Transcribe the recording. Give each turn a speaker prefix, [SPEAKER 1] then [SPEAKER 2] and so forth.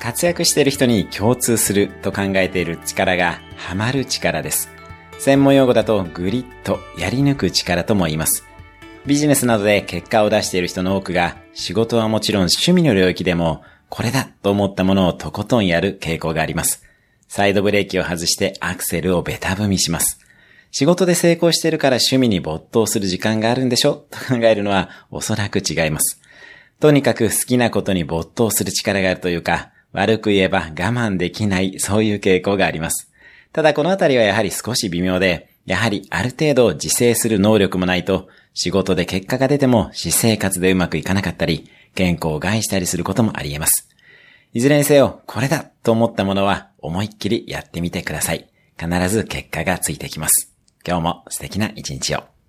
[SPEAKER 1] 活躍している人に共通すると考えている力がハマる力です。専門用語だとグリッとやり抜く力とも言います。ビジネスなどで結果を出している人の多くが仕事はもちろん趣味の領域でもこれだと思ったものをとことんやる傾向があります。サイドブレーキを外してアクセルをベタ踏みします。仕事で成功しているから趣味に没頭する時間があるんでしょと考えるのはおそらく違います。とにかく好きなことに没頭する力があるというか、悪く言えば我慢できない、そういう傾向があります。ただこのあたりはやはり少し微妙で、やはりある程度自制する能力もないと、仕事で結果が出ても私生活でうまくいかなかったり、健康を害したりすることもあり得ます。いずれにせよ、これだと思ったものは思いっきりやってみてください。必ず結果がついてきます。今日も素敵な一日を。